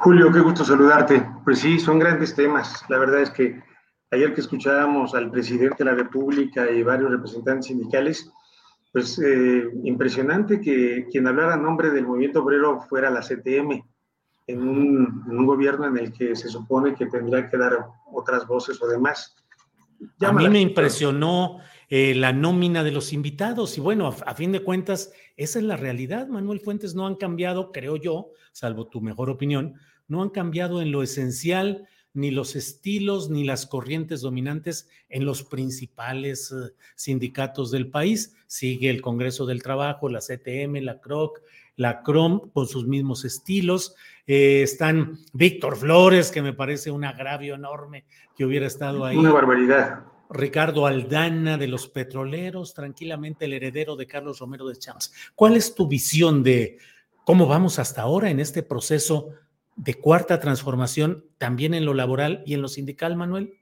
Julio, qué gusto saludarte. Pues sí, son grandes temas. La verdad es que ayer que escuchábamos al presidente de la República y varios representantes sindicales, pues eh, impresionante que quien hablara a nombre del movimiento obrero fuera la CTM, en un, en un gobierno en el que se supone que tendría que dar otras voces o demás. A mí me impresionó eh, la nómina de los invitados y bueno, a, a fin de cuentas, esa es la realidad. Manuel Fuentes no han cambiado, creo yo, salvo tu mejor opinión, no han cambiado en lo esencial ni los estilos ni las corrientes dominantes en los principales eh, sindicatos del país. Sigue el Congreso del Trabajo, la CTM, la CROC, la CROM con sus mismos estilos. Eh, están Víctor Flores, que me parece un agravio enorme que hubiera estado ahí. Una barbaridad. Ricardo Aldana de los petroleros, tranquilamente el heredero de Carlos Romero de Champs. ¿Cuál es tu visión de cómo vamos hasta ahora en este proceso de cuarta transformación, también en lo laboral y en lo sindical, Manuel?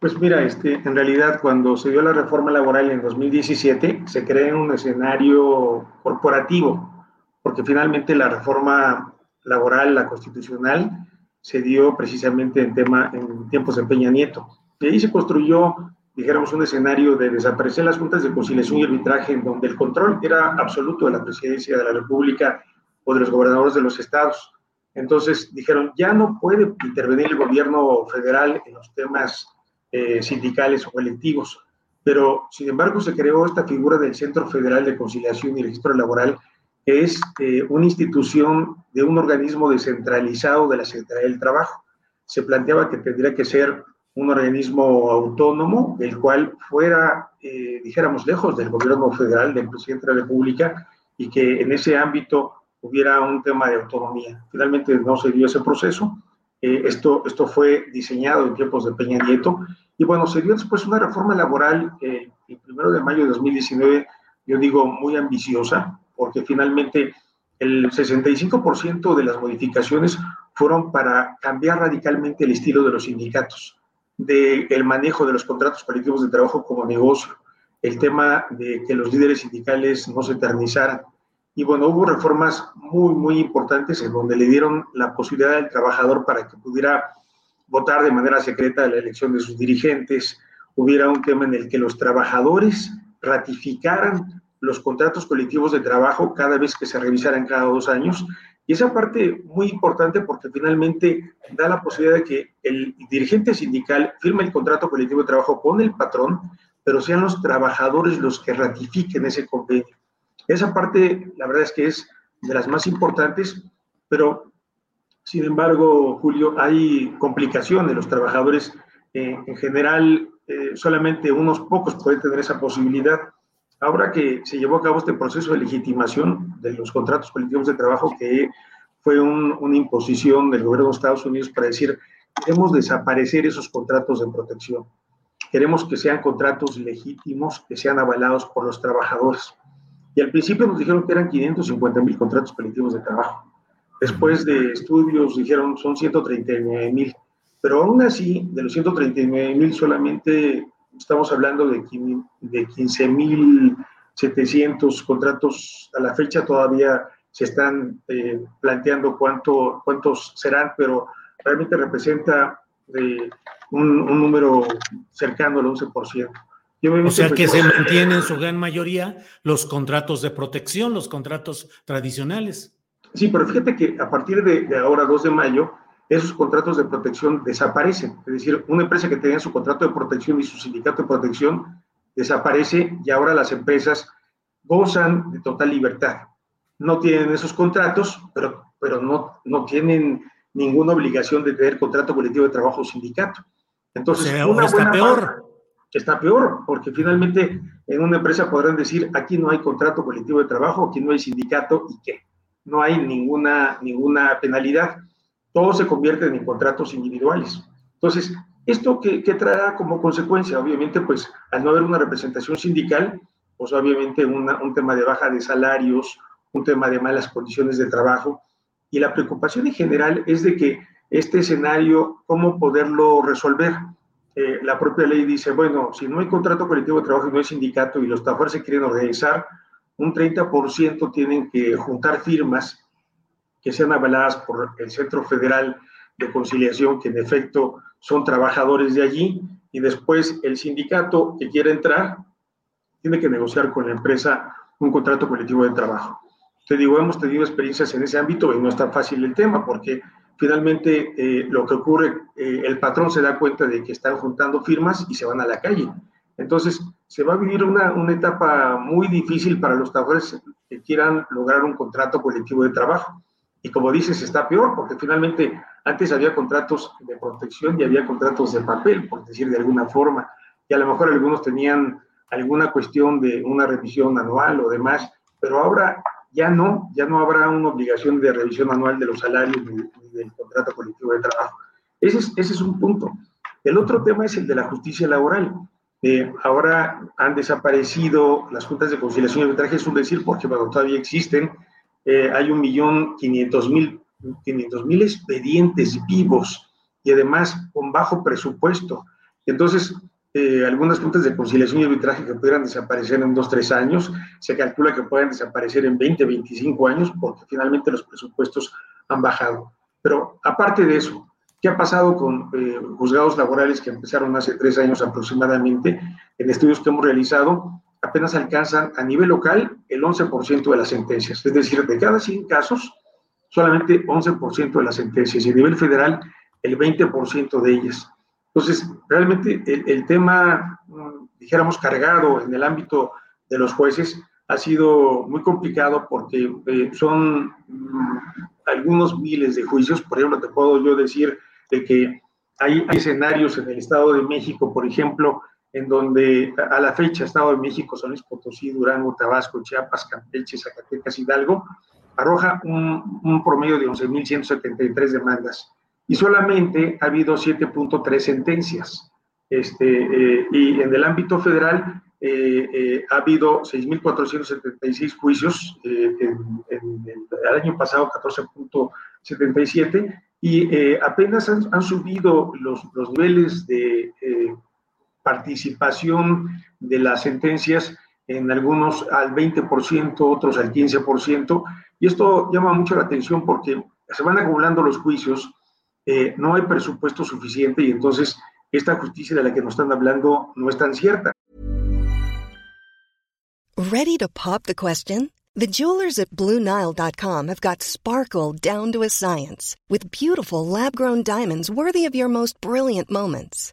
Pues mira, este, en realidad cuando se dio la reforma laboral en 2017, se crea un escenario corporativo, porque finalmente la reforma laboral, la constitucional, se dio precisamente en, tema, en tiempos de Peña Nieto. Y ahí se construyó, dijéramos, un escenario de desaparecer las juntas de conciliación y arbitraje, en donde el control era absoluto de la presidencia de la República o de los gobernadores de los estados. Entonces dijeron, ya no puede intervenir el gobierno federal en los temas eh, sindicales o colectivos. Pero, sin embargo, se creó esta figura del Centro Federal de Conciliación y Registro Laboral, que es eh, una institución de un organismo descentralizado de la Secretaría del Trabajo. Se planteaba que tendría que ser un organismo autónomo, el cual fuera, eh, dijéramos, lejos del gobierno federal, del presidente de la República, y que en ese ámbito hubiera un tema de autonomía. Finalmente no se dio ese proceso. Eh, esto, esto fue diseñado en tiempos de Peña Nieto. Y bueno, se dio después una reforma laboral eh, el primero de mayo de 2019, yo digo muy ambiciosa, porque finalmente el 65% de las modificaciones fueron para cambiar radicalmente el estilo de los sindicatos, del el manejo de los contratos colectivos de trabajo como negocio, el tema de que los líderes sindicales no se eternizaran. Y bueno, hubo reformas muy, muy importantes en donde le dieron la posibilidad al trabajador para que pudiera votar de manera secreta la elección de sus dirigentes. Hubiera un tema en el que los trabajadores ratificaran los contratos colectivos de trabajo cada vez que se revisaran cada dos años. Y esa parte muy importante porque finalmente da la posibilidad de que el dirigente sindical firme el contrato colectivo de trabajo con el patrón, pero sean los trabajadores los que ratifiquen ese convenio. Esa parte, la verdad es que es de las más importantes, pero sin embargo, Julio, hay complicaciones. Los trabajadores, eh, en general, eh, solamente unos pocos pueden tener esa posibilidad. Ahora que se llevó a cabo este proceso de legitimación de los contratos colectivos de trabajo, que fue un, una imposición del gobierno de Estados Unidos para decir, queremos desaparecer esos contratos de protección. Queremos que sean contratos legítimos, que sean avalados por los trabajadores. Y al principio nos dijeron que eran 550 mil contratos colectivos de trabajo. Después de estudios dijeron son 139 mil. Pero aún así, de los 139 mil solamente estamos hablando de, de 15 mil 700 contratos a la fecha, todavía se están eh, planteando cuánto, cuántos serán, pero realmente representa eh, un, número cercano al 11%. o sea que se mantienen en su gran mayoría los contratos de protección, los contratos tradicionales. Sí, pero fíjate que a partir de, de ahora, 2 de mayo, esos contratos de protección desaparecen. Es decir, una empresa que tenía su contrato de protección y su sindicato de protección desaparece y ahora las empresas gozan de total libertad. No tienen esos contratos, pero, pero no, no tienen ninguna obligación de tener contrato colectivo de trabajo o sindicato. Entonces, está peor. está peor, porque finalmente en una empresa podrán decir, aquí no hay contrato colectivo de trabajo, aquí no hay sindicato y qué. No hay ninguna, ninguna penalidad todos se convierten en contratos individuales. Entonces, ¿esto qué, traerá como consecuencia? Obviamente, pues al no haber una representación sindical, pues obviamente un tema de baja de salarios, un tema de malas condiciones de trabajo. Y la preocupación en general es de que este escenario, ¿cómo poderlo resolver? Eh, la propia ley dice, bueno, si no hay contrato colectivo de trabajo y no hay sindicato y los trabajadores se quieren organizar, un 30% tienen que juntar firmas que sean avaladas por el Centro Federal de Conciliación, que en efecto son trabajadores de allí, y después el sindicato que quiera entrar tiene que negociar con la empresa un contrato colectivo de trabajo. Te digo, hemos tenido experiencias en ese ámbito y no es tan fácil el tema porque finalmente eh, lo que ocurre, eh, el patrón se da cuenta de que están juntando firmas y se van a la calle. Entonces, se va a vivir una, una etapa muy difícil para los trabajadores que quieran lograr un contrato colectivo de trabajo. Y como dices, está peor, porque finalmente antes había contratos de protección y había contratos de papel, por decir de alguna forma, y a lo mejor algunos tenían alguna cuestión de una revisión anual o demás, pero ahora ya no, ya no habrá una obligación de revisión anual de los salarios ni, del contrato colectivo de trabajo. Ese es, ese es un punto. El otro tema es el de la justicia laboral. Eh, ahora han desaparecido las juntas de conciliación y arbitraje, es un decir, porque bueno, todavía existen, eh, hay un millón quinientos mil expedientes vivos y además con bajo presupuesto. Entonces, eh, algunas juntas de conciliación y arbitraje que pudieran desaparecer en dos, tres años, se calcula que pueden desaparecer en 20, 25 años porque finalmente los presupuestos han bajado. Pero aparte de eso, ¿qué ha pasado con eh, juzgados laborales que empezaron hace tres años aproximadamente? En estudios que hemos realizado, apenas alcanzan a nivel local el 11% de las sentencias. Es decir, de cada 100 casos, solamente 11% de las sentencias y a nivel federal el 20% de ellas. Entonces, realmente el, tema, mm, dijéramos, cargado en el ámbito de los jueces ha sido muy complicado porque eh, son mm, algunos miles de juicios. Por ejemplo, te puedo yo decir de que hay escenarios en el Estado de México, por ejemplo, en donde a la fecha Estado de México, San Luis Potosí, Durango, Tabasco, Chiapas, Campeche, Zacatecas, Hidalgo, arroja un, promedio de 11.173 demandas y solamente ha habido 7.3 sentencias. Este, eh, y en el ámbito federal eh, eh, ha habido 6.476 juicios, en, el año pasado 14.77, y apenas han, subido los, los niveles de participación de las sentencias en algunos al 20%, otros al 15%, y esto llama mucho la atención porque se van acumulando los juicios, eh, no hay presupuesto suficiente y entonces esta justicia de la que nos están hablando no es tan cierta. Ready to pop the question? The jewelers at BlueNile.com have got sparkle down to a science with beautiful lab-grown diamonds worthy of your most brilliant moments.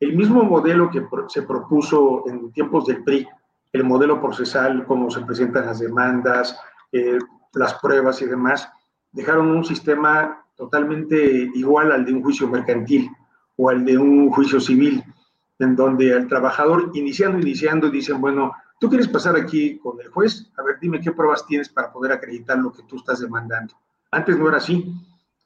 el mismo modelo que se propuso en tiempos del PRI, el modelo procesal, cómo se presentan las demandas, eh, las pruebas y demás, dejaron un sistema totalmente igual al de un juicio mercantil o al de un juicio civil, en donde el trabajador, iniciando, iniciando, dicen, bueno, tú quieres pasar aquí con el juez, a ver, dime qué pruebas tienes para poder acreditar lo que tú estás demandando. Antes no era así.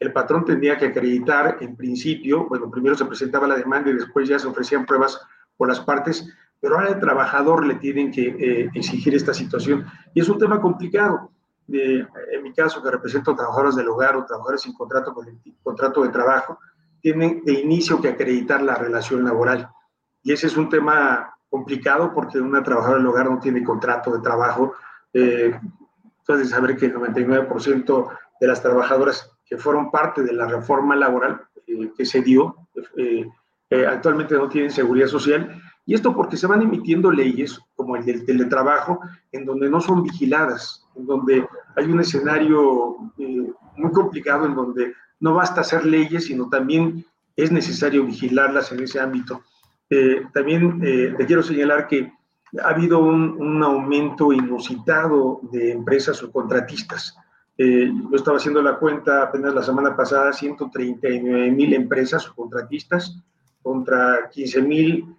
El patrón tenía que acreditar en principio, bueno, primero se presentaba la demanda y después ya se ofrecían pruebas por las partes, pero ahora al trabajador le tienen que eh, exigir esta situación. Y es un tema complicado. en mi caso, que represento trabajadoras del hogar o trabajadores sin contrato, contrato de trabajo, tienen de inicio que acreditar la relación laboral. Y ese es un tema complicado porque una trabajadora del hogar no tiene contrato de trabajo. Eh, entonces, saber que el 99% de las trabajadoras que fueron parte de la reforma laboral eh, que se dio eh, actualmente no tienen seguridad social. Y esto porque se van emitiendo leyes como el del teletrabajo, en donde no son vigiladas, en donde hay un escenario muy complicado, en donde no basta hacer leyes, sino también es necesario vigilarlas en ese ámbito. Eh, también eh, te quiero señalar que ha habido un, aumento inusitado de empresas subcontratistas. Eh, yo estaba haciendo la cuenta apenas la semana pasada, 139 mil empresas subcontratistas contra 15 mil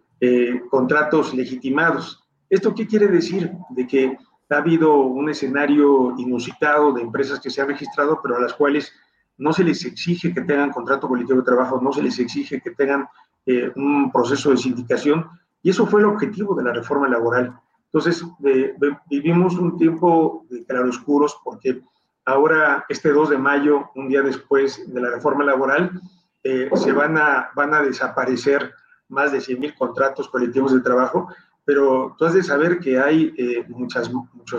contratos legitimados. ¿Esto qué quiere decir? De que ha habido un escenario inusitado de empresas que se han registrado, pero a las cuales no se les exige que tengan contrato colectivo de trabajo, no se les exige que tengan eh, un proceso de sindicación, y eso fue el objetivo de la reforma laboral. Entonces, vivimos un tiempo de claroscuros porque ahora, este 2 de mayo, un día después de la reforma laboral, eh, se van a, van a desaparecer más de 100 mil contratos colectivos de trabajo, pero tú has de saber que hay eh, muchos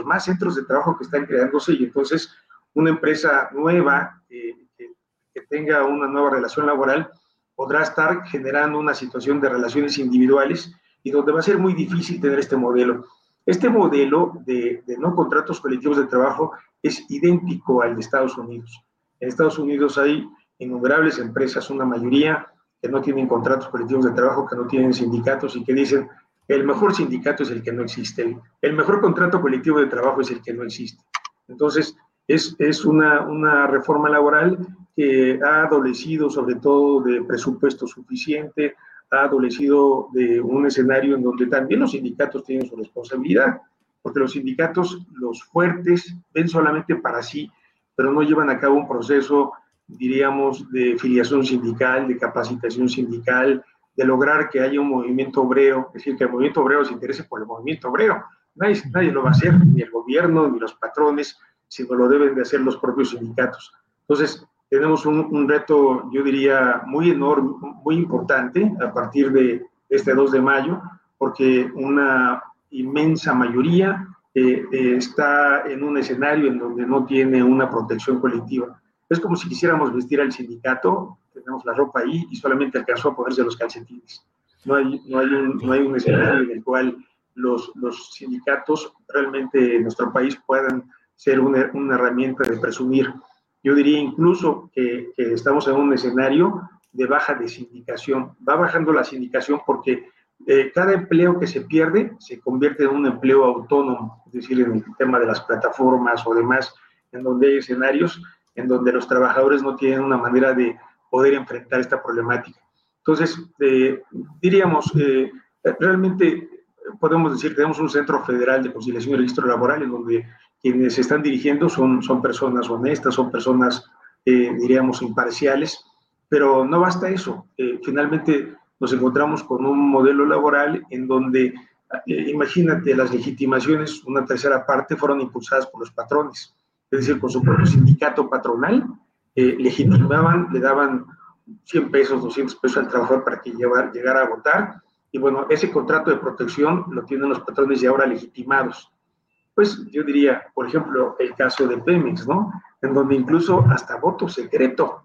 más centros de trabajo que están creándose y entonces una empresa nueva que tenga una nueva relación laboral podrá estar generando una situación de relaciones individuales y donde va a ser muy difícil tener este modelo. Este modelo de, no contratos colectivos de trabajo es idéntico al de Estados Unidos. En Estados Unidos hay innumerables empresas, una mayoría que no tienen contratos colectivos de trabajo, que no tienen sindicatos y que dicen, el mejor sindicato es el que no existe, el mejor contrato colectivo de trabajo es el que no existe. Entonces, es, es una, una reforma laboral que ha adolecido sobre todo de presupuesto suficiente, ha adolecido de un escenario en donde también los sindicatos tienen su responsabilidad, porque los sindicatos, los fuertes, ven solamente para sí, pero no llevan a cabo un proceso, diríamos, de filiación sindical, de capacitación sindical, de lograr que haya un movimiento obrero, es decir, que el movimiento obrero se interese por el movimiento obrero. Nadie, nadie lo va a hacer, ni el gobierno, ni los patrones, sino lo deben de hacer los propios sindicatos. Entonces, tenemos un, reto, yo diría, muy enorme, muy importante a partir de este 2 de mayo, porque una inmensa mayoría eh, eh, está en un escenario en donde no tiene una protección colectiva. Es como si quisiéramos vestir al sindicato, tenemos la ropa ahí y solamente alcanzó a ponerse los calcetines. No hay, no hay, un, no hay un escenario en el cual los, los sindicatos realmente en nuestro país puedan ser una, una herramienta de presumir yo diría incluso que, estamos en un escenario de baja de sindicación. Va bajando la sindicación porque eh, cada empleo que se pierde se convierte en un empleo autónomo, es decir, en el tema de las plataformas o demás, en donde hay escenarios en donde los trabajadores no tienen una manera de poder enfrentar esta problemática. Entonces, eh, diríamos, eh, realmente podemos decir, tenemos un centro federal de conciliación y registro laboral en donde quienes están dirigiendo son, son personas honestas, son personas, eh, diríamos, imparciales, pero no basta eso. Eh, finalmente nos encontramos con un modelo laboral en donde, eh, imagínate, las legitimaciones, una tercera parte, fueron impulsadas por los patrones, es decir, con su propio sindicato patronal, legitimaban, le daban 100 pesos, 200 pesos al trabajador para que llevar, llegara a votar, y bueno, ese contrato de protección lo tienen los patrones ya ahora legitimados pues yo diría, por ejemplo, el caso de Pemex, ¿no? En donde incluso hasta voto secreto,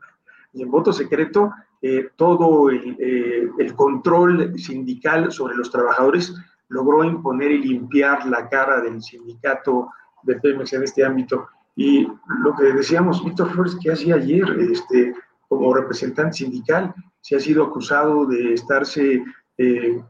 y en voto secreto, eh, todo eh, el, control sindical sobre los trabajadores logró imponer y limpiar la cara del sindicato de Pemex en este ámbito. Y lo que decíamos, Víctor Flores, que hacía ayer, este, como representante sindical, si ha sido acusado de estarse eh,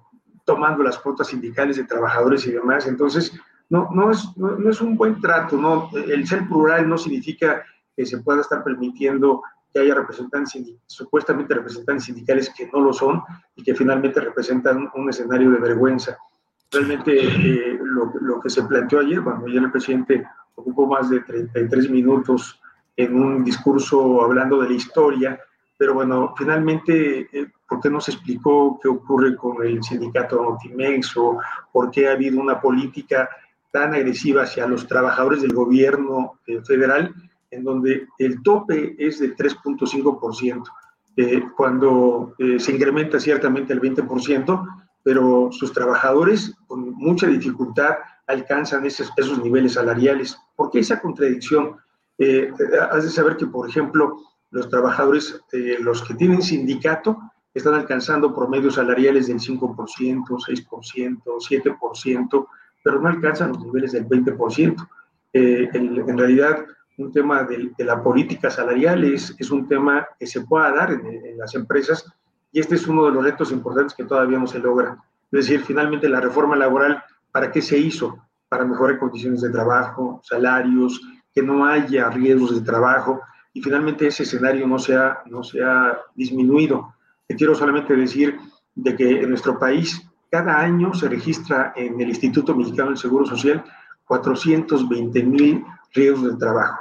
tomando las cuotas sindicales de trabajadores y demás. Entonces, no, no, es, no, es un buen trato, ¿no? El ser plural no significa que se pueda estar permitiendo que haya representantes, supuestamente representantes sindicales que no lo son y que finalmente representan un escenario de vergüenza. Realmente eh, lo, lo, que se planteó ayer, cuando ayer el presidente ocupó más de 33 minutos en un discurso hablando de la historia, pero bueno, finalmente, eh, ¿por qué no se explicó qué ocurre con el sindicato Notimex o por qué ha habido una política tan agresiva hacia los trabajadores del gobierno eh, federal, en donde el tope es de 3.5%, eh, cuando se incrementa ciertamente el 20%, pero sus trabajadores con mucha dificultad alcanzan esos, esos niveles salariales. ¿Por qué esa contradicción? has de saber que, por ejemplo, los trabajadores, eh, los que tienen sindicato, están alcanzando promedios salariales del 5%, 6%, 7%, pero no alcanzan los niveles del 20%. Eh, en, realidad, un tema de, la política salarial es, es, un tema que se pueda dar en, las empresas y este es uno de los retos importantes que todavía no se logra. Es decir, finalmente la reforma laboral, ¿para qué se hizo? Para mejorar condiciones de trabajo, salarios, que no haya riesgos de trabajo y finalmente ese escenario no se ha, no se ha disminuido. Te quiero solamente decir de que en nuestro país cada año se registra en el Instituto Mexicano del Seguro Social 420 mil riesgos de trabajo.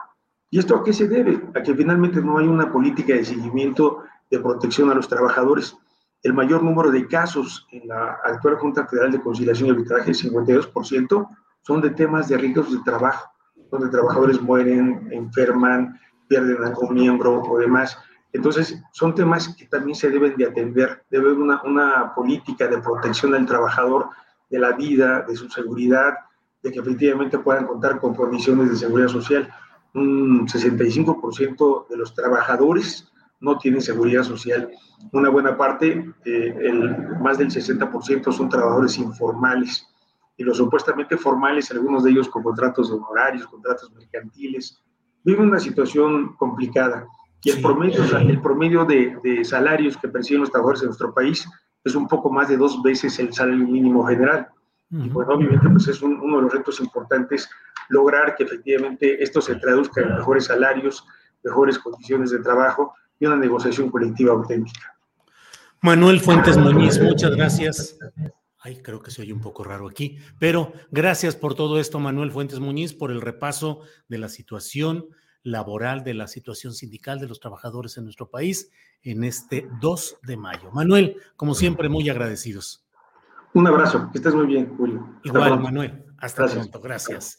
¿Y esto a qué se debe? A que finalmente no hay una política de seguimiento de protección a los trabajadores. El mayor número de casos en la actual Junta Federal de Conciliación y Arbitraje, el 52%, son de temas de riesgos de trabajo, donde trabajadores mueren, enferman, pierden algún miembro o demás. Entonces, son temas que también se deben de atender. Debe haber una, una política de protección del trabajador, de la vida, de su seguridad, de que efectivamente puedan contar con condiciones de seguridad social. Un 65% de los trabajadores no tienen seguridad social. Una buena parte, eh, el, más del 60% son trabajadores informales y los supuestamente formales, algunos de ellos con contratos de honorarios, contratos mercantiles, vive una situación complicada y el promedio, el promedio de, de, salarios que perciben los trabajadores en nuestro país es un poco más de dos veces el salario mínimo general. Y bueno, obviamente pues es uno de los retos importantes lograr que efectivamente esto se traduzca en mejores salarios, mejores condiciones de trabajo y una negociación colectiva auténtica. Manuel Fuentes Muñiz, muchas gracias. Ay, creo que se oye un poco raro aquí, pero gracias por todo esto, Manuel Fuentes Muñiz, por el repaso de la situación laboral, de la situación sindical de los trabajadores en nuestro país en este 2 de mayo. Manuel, como siempre, muy agradecidos. Un abrazo, que estés muy bien, Julio. Igual, Manuel. Hasta pronto, gracias.